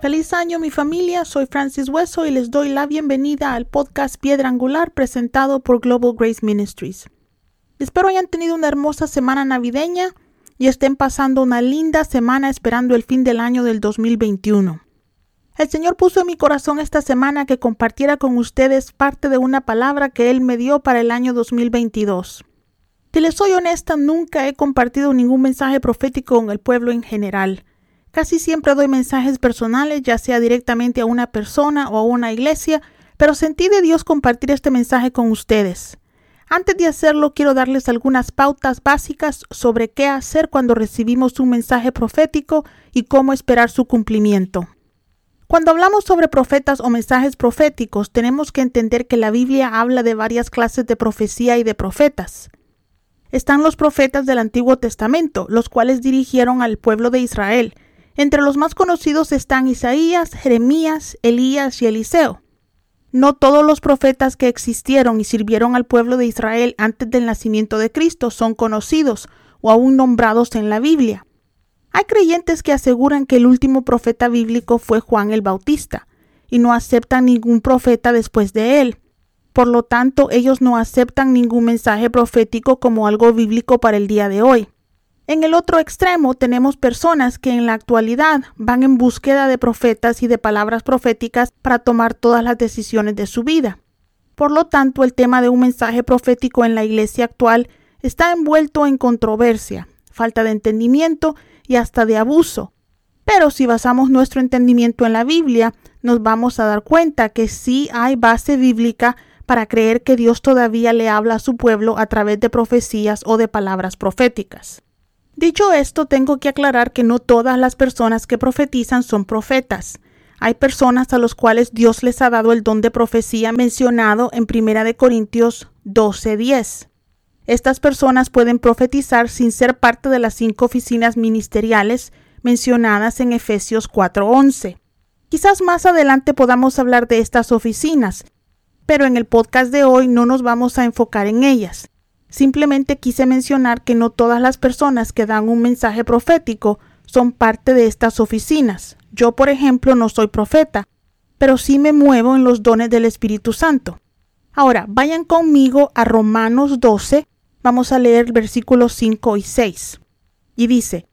Feliz año mi familia, soy Francis Hueso y les doy la bienvenida al podcast Piedra Angular presentado por Global Grace Ministries. Espero hayan tenido una hermosa semana navideña y estén pasando una linda semana esperando el fin del año del 2021. El Señor puso en mi corazón esta semana que compartiera con ustedes parte de una palabra que Él me dio para el año 2022. Si les soy honesta, nunca he compartido ningún mensaje profético con el pueblo en general. Casi siempre doy mensajes personales, ya sea directamente a una persona o a una iglesia, pero sentí de Dios compartir este mensaje con ustedes. Antes de hacerlo, quiero darles algunas pautas básicas sobre qué hacer cuando recibimos un mensaje profético y cómo esperar su cumplimiento. Cuando hablamos sobre profetas o mensajes proféticos, tenemos que entender que la Biblia habla de varias clases de profecía y de profetas. Están los profetas del Antiguo Testamento, los cuales dirigieron al pueblo de Israel, entre los más conocidos están Isaías, Jeremías, Elías y Eliseo. No todos los profetas que existieron y sirvieron al pueblo de Israel antes del nacimiento de Cristo son conocidos o aún nombrados en la Biblia. Hay creyentes que aseguran que el último profeta bíblico fue Juan el Bautista, y no aceptan ningún profeta después de él. Por lo tanto, ellos no aceptan ningún mensaje profético como algo bíblico para el día de hoy. En el otro extremo tenemos personas que en la actualidad van en búsqueda de profetas y de palabras proféticas para tomar todas las decisiones de su vida. Por lo tanto, el tema de un mensaje profético en la iglesia actual está envuelto en controversia, falta de entendimiento y hasta de abuso. Pero si basamos nuestro entendimiento en la Biblia, nos vamos a dar cuenta que sí hay base bíblica para creer que Dios todavía le habla a su pueblo a través de profecías o de palabras proféticas. Dicho esto, tengo que aclarar que no todas las personas que profetizan son profetas. Hay personas a los cuales Dios les ha dado el don de profecía mencionado en 1 Corintios 12:10. Estas personas pueden profetizar sin ser parte de las cinco oficinas ministeriales mencionadas en Efesios 4:11. Quizás más adelante podamos hablar de estas oficinas, pero en el podcast de hoy no nos vamos a enfocar en ellas. Simplemente quise mencionar que no todas las personas que dan un mensaje profético son parte de estas oficinas. Yo, por ejemplo, no soy profeta, pero sí me muevo en los dones del Espíritu Santo. Ahora, vayan conmigo a Romanos 12, vamos a leer versículos 5 y 6. Y dice,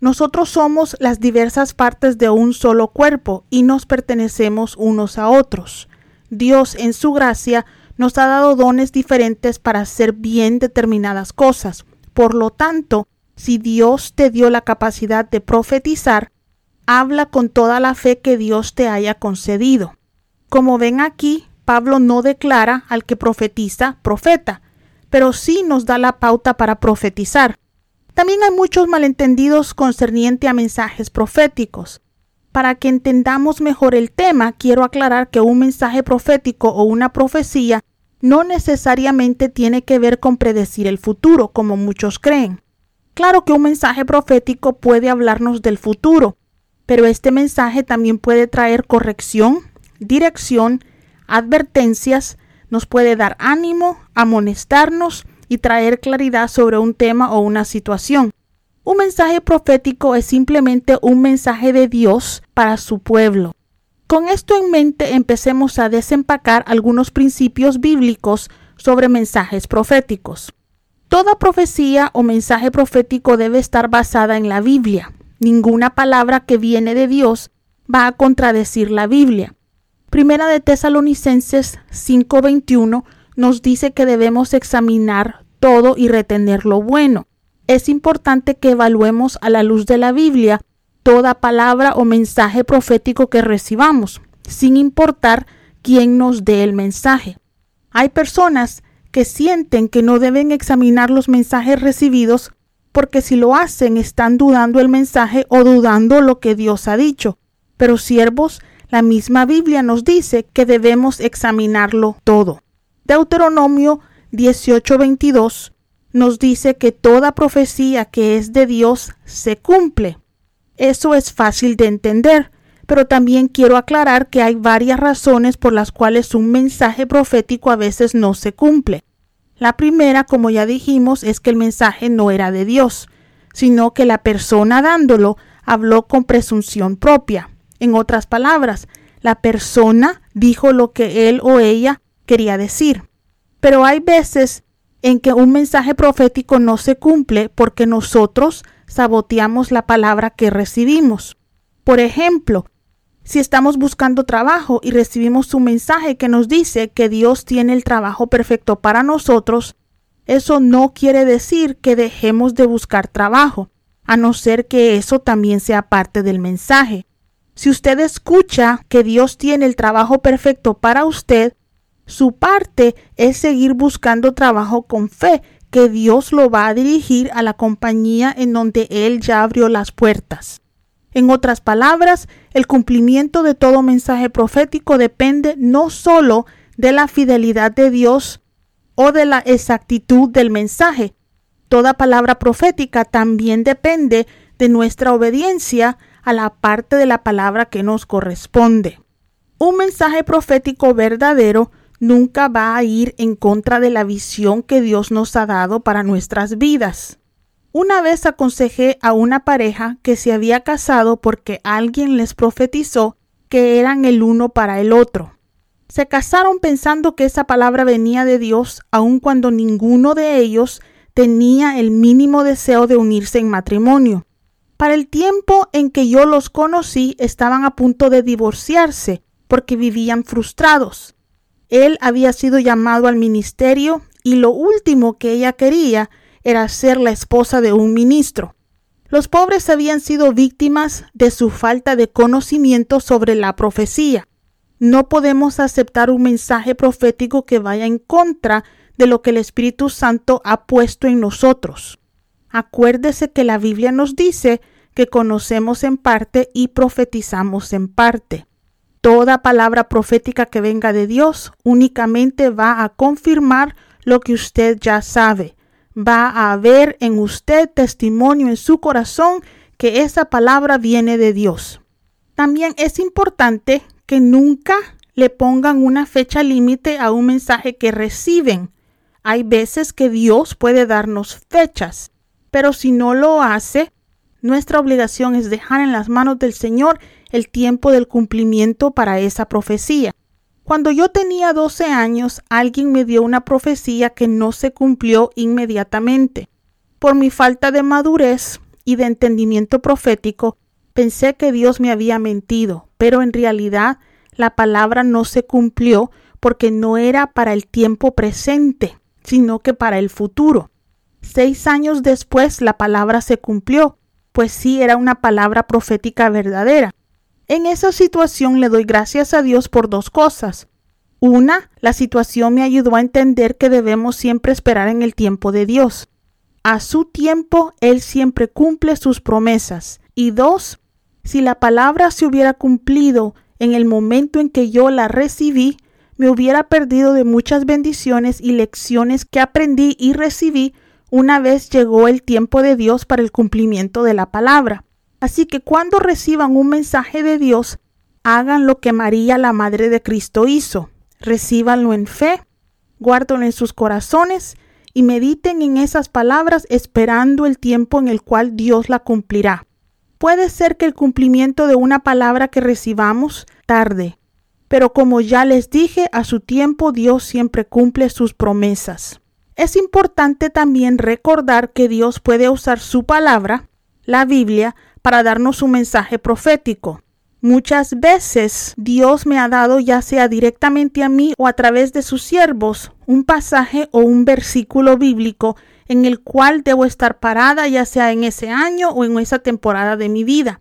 nosotros somos las diversas partes de un solo cuerpo y nos pertenecemos unos a otros. Dios en su gracia nos ha dado dones diferentes para hacer bien determinadas cosas. Por lo tanto, si Dios te dio la capacidad de profetizar, habla con toda la fe que Dios te haya concedido. Como ven aquí, Pablo no declara al que profetiza profeta, pero sí nos da la pauta para profetizar. También hay muchos malentendidos concerniente a mensajes proféticos. Para que entendamos mejor el tema, quiero aclarar que un mensaje profético o una profecía no necesariamente tiene que ver con predecir el futuro, como muchos creen. Claro que un mensaje profético puede hablarnos del futuro, pero este mensaje también puede traer corrección, dirección, advertencias, nos puede dar ánimo, amonestarnos y traer claridad sobre un tema o una situación. Un mensaje profético es simplemente un mensaje de Dios para su pueblo. Con esto en mente empecemos a desempacar algunos principios bíblicos sobre mensajes proféticos. Toda profecía o mensaje profético debe estar basada en la Biblia. Ninguna palabra que viene de Dios va a contradecir la Biblia. Primera de Tesalonicenses 5:21 nos dice que debemos examinar todo y retener lo bueno es importante que evaluemos a la luz de la Biblia toda palabra o mensaje profético que recibamos, sin importar quién nos dé el mensaje. Hay personas que sienten que no deben examinar los mensajes recibidos porque si lo hacen están dudando el mensaje o dudando lo que Dios ha dicho. Pero siervos, la misma Biblia nos dice que debemos examinarlo todo. Deuteronomio 18:22 nos dice que toda profecía que es de Dios se cumple. Eso es fácil de entender. pero también quiero aclarar que hay varias razones por las cuales un mensaje profético a veces no se cumple. La primera, como ya dijimos, es que el mensaje no era de Dios, sino que la persona dándolo habló con presunción propia. En otras palabras, la persona dijo lo que él o ella quería decir. Pero hay veces en que un mensaje profético no se cumple porque nosotros saboteamos la palabra que recibimos. Por ejemplo, si estamos buscando trabajo y recibimos un mensaje que nos dice que Dios tiene el trabajo perfecto para nosotros, eso no quiere decir que dejemos de buscar trabajo, a no ser que eso también sea parte del mensaje. Si usted escucha que Dios tiene el trabajo perfecto para usted, su parte es seguir buscando trabajo con fe, que Dios lo va a dirigir a la compañía en donde Él ya abrió las puertas. En otras palabras, el cumplimiento de todo mensaje profético depende no solo de la fidelidad de Dios o de la exactitud del mensaje. Toda palabra profética también depende de nuestra obediencia a la parte de la palabra que nos corresponde. Un mensaje profético verdadero nunca va a ir en contra de la visión que Dios nos ha dado para nuestras vidas. Una vez aconsejé a una pareja que se había casado porque alguien les profetizó que eran el uno para el otro. Se casaron pensando que esa palabra venía de Dios, aun cuando ninguno de ellos tenía el mínimo deseo de unirse en matrimonio. Para el tiempo en que yo los conocí estaban a punto de divorciarse porque vivían frustrados. Él había sido llamado al ministerio y lo último que ella quería era ser la esposa de un ministro. Los pobres habían sido víctimas de su falta de conocimiento sobre la profecía. No podemos aceptar un mensaje profético que vaya en contra de lo que el Espíritu Santo ha puesto en nosotros. Acuérdese que la Biblia nos dice que conocemos en parte y profetizamos en parte. Toda palabra profética que venga de Dios únicamente va a confirmar lo que usted ya sabe, va a haber en usted testimonio en su corazón que esa palabra viene de Dios. También es importante que nunca le pongan una fecha límite a un mensaje que reciben. Hay veces que Dios puede darnos fechas, pero si no lo hace, nuestra obligación es dejar en las manos del Señor el tiempo del cumplimiento para esa profecía. Cuando yo tenía 12 años, alguien me dio una profecía que no se cumplió inmediatamente. Por mi falta de madurez y de entendimiento profético, pensé que Dios me había mentido, pero en realidad la palabra no se cumplió porque no era para el tiempo presente, sino que para el futuro. Seis años después la palabra se cumplió, pues sí era una palabra profética verdadera. En esa situación le doy gracias a Dios por dos cosas. Una, la situación me ayudó a entender que debemos siempre esperar en el tiempo de Dios. A su tiempo, Él siempre cumple sus promesas. Y dos, si la palabra se hubiera cumplido en el momento en que yo la recibí, me hubiera perdido de muchas bendiciones y lecciones que aprendí y recibí una vez llegó el tiempo de Dios para el cumplimiento de la palabra. Así que cuando reciban un mensaje de Dios, hagan lo que María, la Madre de Cristo, hizo. Recíbanlo en fe, guárdenlo en sus corazones y mediten en esas palabras esperando el tiempo en el cual Dios la cumplirá. Puede ser que el cumplimiento de una palabra que recibamos tarde, pero como ya les dije, a su tiempo Dios siempre cumple sus promesas. Es importante también recordar que Dios puede usar su palabra, la Biblia, para darnos un mensaje profético. Muchas veces Dios me ha dado, ya sea directamente a mí o a través de sus siervos, un pasaje o un versículo bíblico en el cual debo estar parada, ya sea en ese año o en esa temporada de mi vida.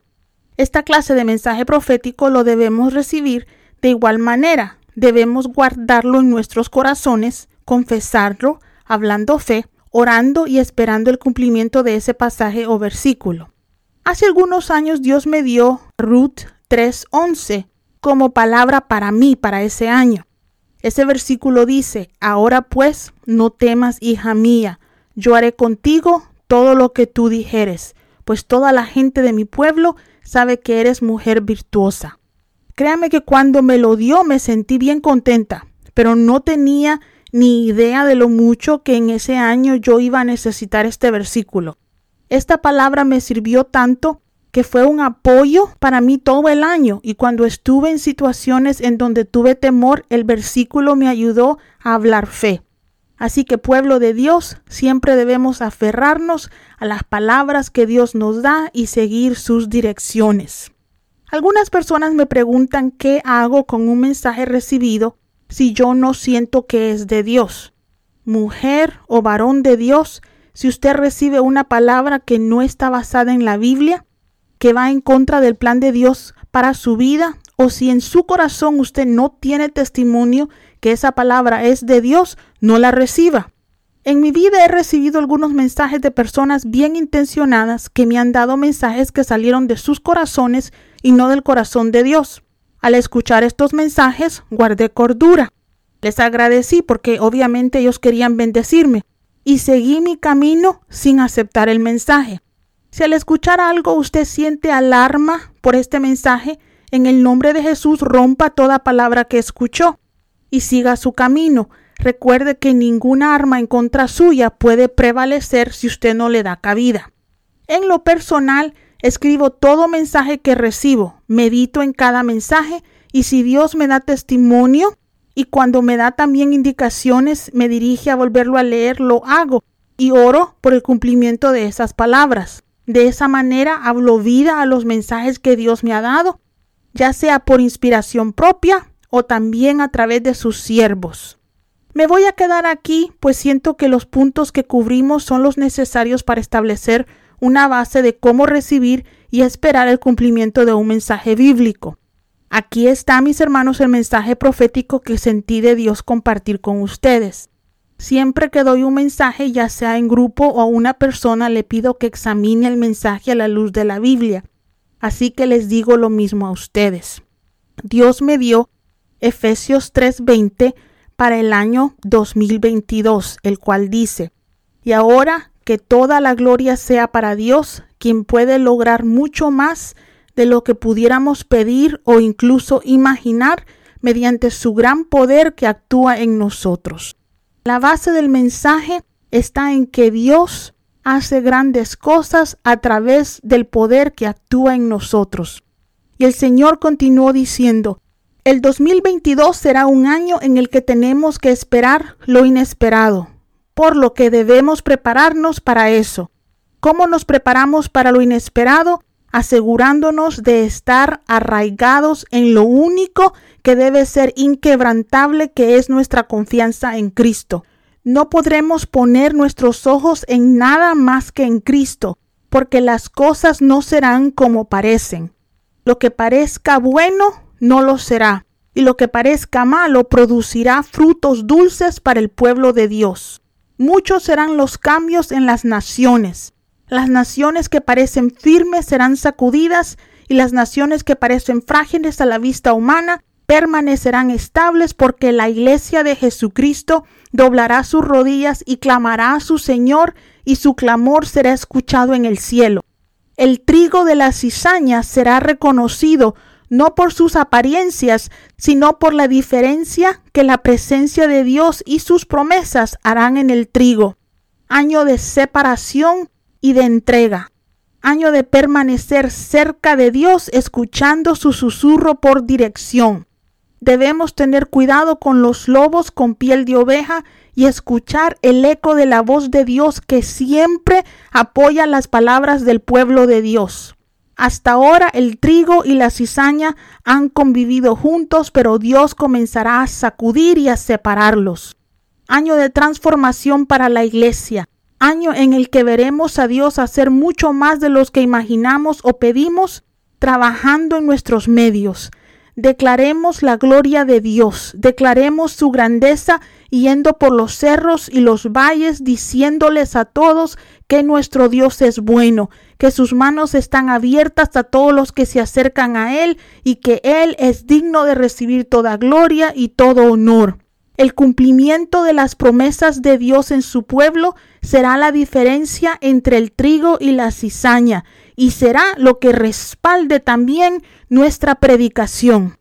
Esta clase de mensaje profético lo debemos recibir de igual manera. Debemos guardarlo en nuestros corazones, confesarlo, hablando fe, orando y esperando el cumplimiento de ese pasaje o versículo. Hace algunos años Dios me dio Ruth 3:11 como palabra para mí para ese año. Ese versículo dice, Ahora pues, no temas, hija mía, yo haré contigo todo lo que tú dijeres, pues toda la gente de mi pueblo sabe que eres mujer virtuosa. Créame que cuando me lo dio me sentí bien contenta, pero no tenía ni idea de lo mucho que en ese año yo iba a necesitar este versículo. Esta palabra me sirvió tanto que fue un apoyo para mí todo el año y cuando estuve en situaciones en donde tuve temor, el versículo me ayudó a hablar fe. Así que pueblo de Dios, siempre debemos aferrarnos a las palabras que Dios nos da y seguir sus direcciones. Algunas personas me preguntan qué hago con un mensaje recibido si yo no siento que es de Dios. Mujer o varón de Dios, si usted recibe una palabra que no está basada en la Biblia, que va en contra del plan de Dios para su vida, o si en su corazón usted no tiene testimonio que esa palabra es de Dios, no la reciba. En mi vida he recibido algunos mensajes de personas bien intencionadas que me han dado mensajes que salieron de sus corazones y no del corazón de Dios. Al escuchar estos mensajes, guardé cordura. Les agradecí porque obviamente ellos querían bendecirme y seguí mi camino sin aceptar el mensaje. Si al escuchar algo usted siente alarma por este mensaje, en el nombre de Jesús rompa toda palabra que escuchó y siga su camino. Recuerde que ninguna arma en contra suya puede prevalecer si usted no le da cabida. En lo personal, escribo todo mensaje que recibo, medito en cada mensaje y si Dios me da testimonio y cuando me da también indicaciones, me dirige a volverlo a leer, lo hago y oro por el cumplimiento de esas palabras. De esa manera hablo vida a los mensajes que Dios me ha dado, ya sea por inspiración propia o también a través de sus siervos. Me voy a quedar aquí, pues siento que los puntos que cubrimos son los necesarios para establecer una base de cómo recibir y esperar el cumplimiento de un mensaje bíblico. Aquí está, mis hermanos, el mensaje profético que sentí de Dios compartir con ustedes. Siempre que doy un mensaje, ya sea en grupo o a una persona, le pido que examine el mensaje a la luz de la Biblia. Así que les digo lo mismo a ustedes. Dios me dio Efesios 3:20 para el año 2022, el cual dice, y ahora que toda la gloria sea para Dios, quien puede lograr mucho más de lo que pudiéramos pedir o incluso imaginar mediante su gran poder que actúa en nosotros. La base del mensaje está en que Dios hace grandes cosas a través del poder que actúa en nosotros. Y el Señor continuó diciendo, el 2022 será un año en el que tenemos que esperar lo inesperado, por lo que debemos prepararnos para eso. ¿Cómo nos preparamos para lo inesperado? Asegurándonos de estar arraigados en lo único que debe ser inquebrantable, que es nuestra confianza en Cristo. No podremos poner nuestros ojos en nada más que en Cristo, porque las cosas no serán como parecen. Lo que parezca bueno no lo será, y lo que parezca malo producirá frutos dulces para el pueblo de Dios. Muchos serán los cambios en las naciones, las naciones que parecen firmes serán sacudidas y las naciones que parecen frágiles a la vista humana permanecerán estables porque la iglesia de Jesucristo doblará sus rodillas y clamará a su Señor y su clamor será escuchado en el cielo. El trigo de la cizaña será reconocido no por sus apariencias, sino por la diferencia que la presencia de Dios y sus promesas harán en el trigo. Año de separación y de entrega. Año de permanecer cerca de Dios escuchando su susurro por dirección. Debemos tener cuidado con los lobos con piel de oveja y escuchar el eco de la voz de Dios que siempre apoya las palabras del pueblo de Dios. Hasta ahora el trigo y la cizaña han convivido juntos, pero Dios comenzará a sacudir y a separarlos. Año de transformación para la iglesia año en el que veremos a Dios hacer mucho más de los que imaginamos o pedimos trabajando en nuestros medios. Declaremos la gloria de Dios, declaremos su grandeza yendo por los cerros y los valles diciéndoles a todos que nuestro Dios es bueno, que sus manos están abiertas a todos los que se acercan a Él y que Él es digno de recibir toda gloria y todo honor. El cumplimiento de las promesas de Dios en su pueblo será la diferencia entre el trigo y la cizaña y será lo que respalde también nuestra predicación.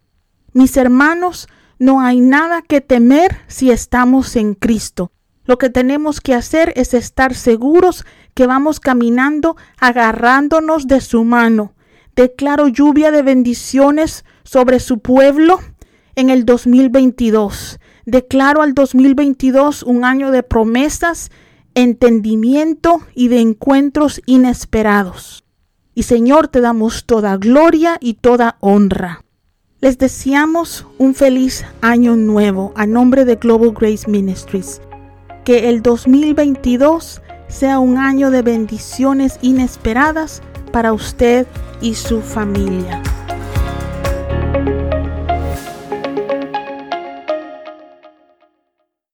Mis hermanos, no hay nada que temer si estamos en Cristo. Lo que tenemos que hacer es estar seguros que vamos caminando agarrándonos de su mano. Declaro lluvia de bendiciones sobre su pueblo en el 2022. Declaro al 2022 un año de promesas, entendimiento y de encuentros inesperados. Y Señor, te damos toda gloria y toda honra. Les deseamos un feliz año nuevo a nombre de Global Grace Ministries que el 2022 sea un año de bendiciones inesperadas para usted y su familia.